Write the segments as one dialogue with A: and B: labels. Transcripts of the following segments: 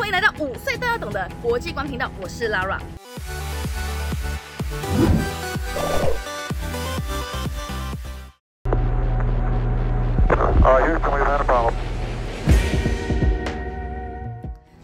A: 欢迎来到五岁都要懂的国际观频道，我是 Lara。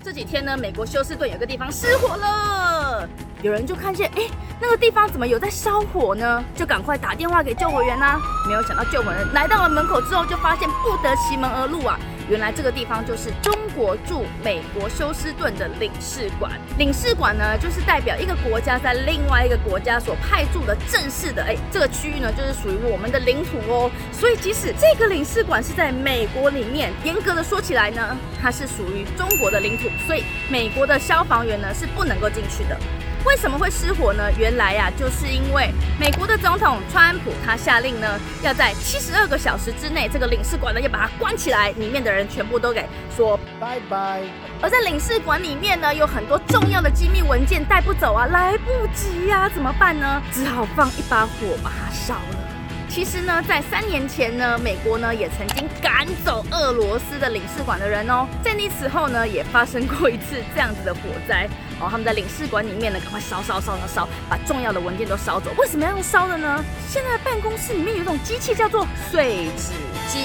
A: 这几天呢，美国休斯顿有个地方失火了，有人就看见，哎，那个地方怎么有在烧火呢？就赶快打电话给救火员呐。没有想到救火员来到了门口之后，就发现不得其门而入啊。原来这个地方就是中国驻美国休斯顿的领事馆。领事馆呢，就是代表一个国家在另外一个国家所派驻的正式的，哎，这个区域呢，就是属于我们的领土哦。所以即使这个领事馆是在美国里面，严格的说起来呢，它是属于中国的领土，所以美国的消防员呢是不能够进去的。为什么会失火呢？原来呀，就是因为美国的总统川普他下令呢，要在七十二个小时之内，这个领事馆呢要把它关起来，里面的人全部都给说拜拜。而在领事馆里面呢，有很多重要的机密文件带不走啊，来不及呀，怎么办呢？只好放一把火把它烧了。其实呢，在三年前呢，美国呢也曾经赶走俄罗斯的领事馆的人哦。在你此后呢，也发生过一次这样子的火灾哦。他们在领事馆里面呢，赶快烧烧烧烧烧，把重要的文件都烧走。为什么要用烧的呢？现在办公室里面有一种机器叫做碎纸机。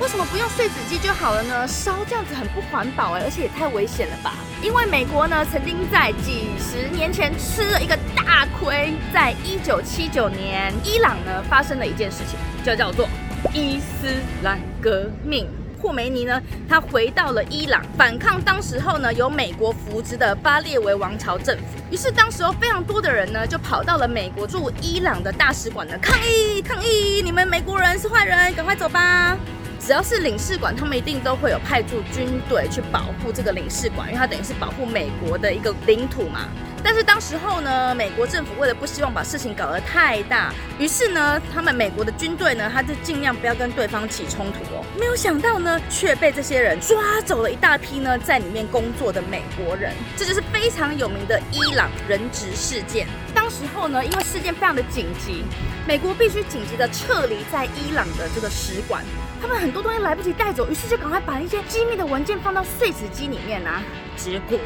A: 为什么不用碎纸机就好了呢？烧这样子很不环保哎，而且也太危险了吧！因为美国呢，曾经在几十年前吃了一个大亏，在一九七九年，伊朗呢发生了一件事情，就叫做伊斯兰革命。霍梅尼呢，他回到了伊朗，反抗当时候呢由美国扶植的巴列维王朝政府。于是当时候非常多的人呢，就跑到了美国驻伊朗的大使馆呢抗议抗议，你们美国人是坏人，赶快走吧！只要是领事馆，他们一定都会有派驻军队去保护这个领事馆，因为它等于是保护美国的一个领土嘛。但是当时候呢，美国政府为了不希望把事情搞得太大，于是呢，他们美国的军队呢，他就尽量不要跟对方起冲突哦。没有想到呢，却被这些人抓走了一大批呢，在里面工作的美国人。这就是非常有名的伊朗人质事件。时候呢，因为事件非常的紧急，美国必须紧急的撤离在伊朗的这个使馆。他们很多东西来不及带走，于是就赶快把一些机密的文件放到碎纸机里面啊。结果。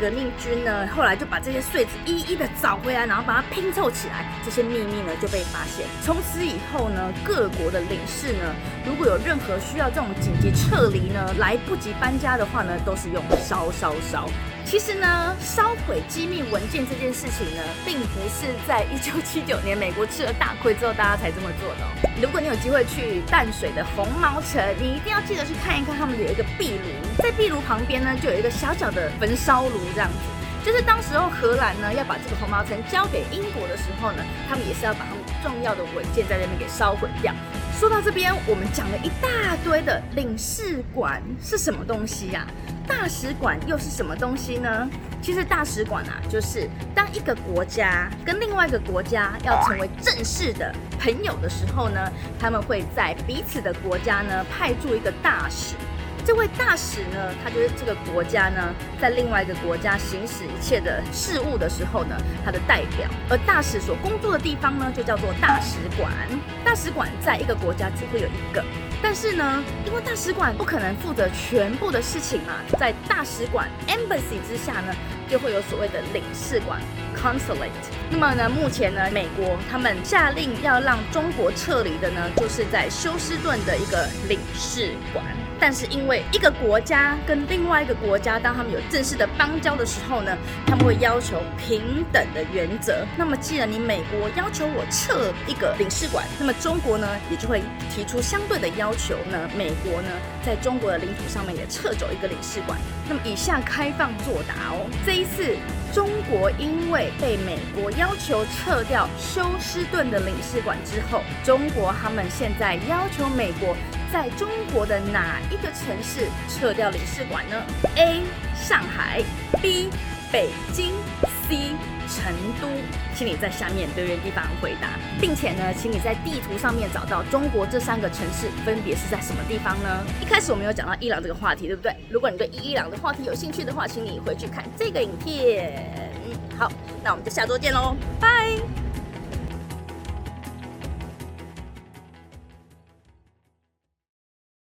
A: 革命军呢，后来就把这些碎纸一一的找回来，然后把它拼凑起来，这些秘密呢就被发现。从此以后呢，各国的领事呢，如果有任何需要这种紧急撤离呢，来不及搬家的话呢，都是用烧烧烧。其实呢，烧毁机密文件这件事情呢，并不是在一九七九年美国吃了大亏之后，大家才这么做的。如果你有机会去淡水的红毛城，你一定要记得去看一看，他们有一个壁炉，在壁炉旁边呢，就有一个小小的焚烧炉，这样子。就是当时候荷兰呢要把这个红毛城交给英国的时候呢，他们也是要把他们重要的文件在那边给烧毁掉。说到这边，我们讲了一大堆的领事馆是什么东西呀？大使馆又是什么东西呢？其实大使馆啊，就是当一个国家跟另外一个国家要成为正式的朋友的时候呢，他们会在彼此的国家呢派驻一个大使。这位大使呢，他就是这个国家呢在另外一个国家行使一切的事务的时候呢，他的代表。而大使所工作的地方呢，就叫做大使馆。大使馆在一个国家只会有一个。但是呢，因为大使馆不可能负责全部的事情嘛，在大使馆 （embassy） 之下呢，就会有所谓的领事馆 （consulate）。那么呢，目前呢，美国他们下令要让中国撤离的呢，就是在休斯顿的一个领事馆。但是因为一个国家跟另外一个国家，当他们有正式的邦交的时候呢，他们会要求平等的原则。那么既然你美国要求我撤一个领事馆，那么中国呢也就会提出相对的要求呢，美国呢在中国的领土上面也撤走一个领事馆。那么以下开放作答哦，这一次中国因为被美国要求撤掉休斯顿的领事馆之后，中国他们现在要求美国。在中国的哪一个城市撤掉领事馆呢？A. 上海 B. 北京 C. 成都，请你在下面留言地方回答，并且呢，请你在地图上面找到中国这三个城市分别是在什么地方呢？一开始我们有讲到伊朗这个话题，对不对？如果你对伊朗的话题有兴趣的话，请你回去看这个影片。好，那我们就下周见喽，拜。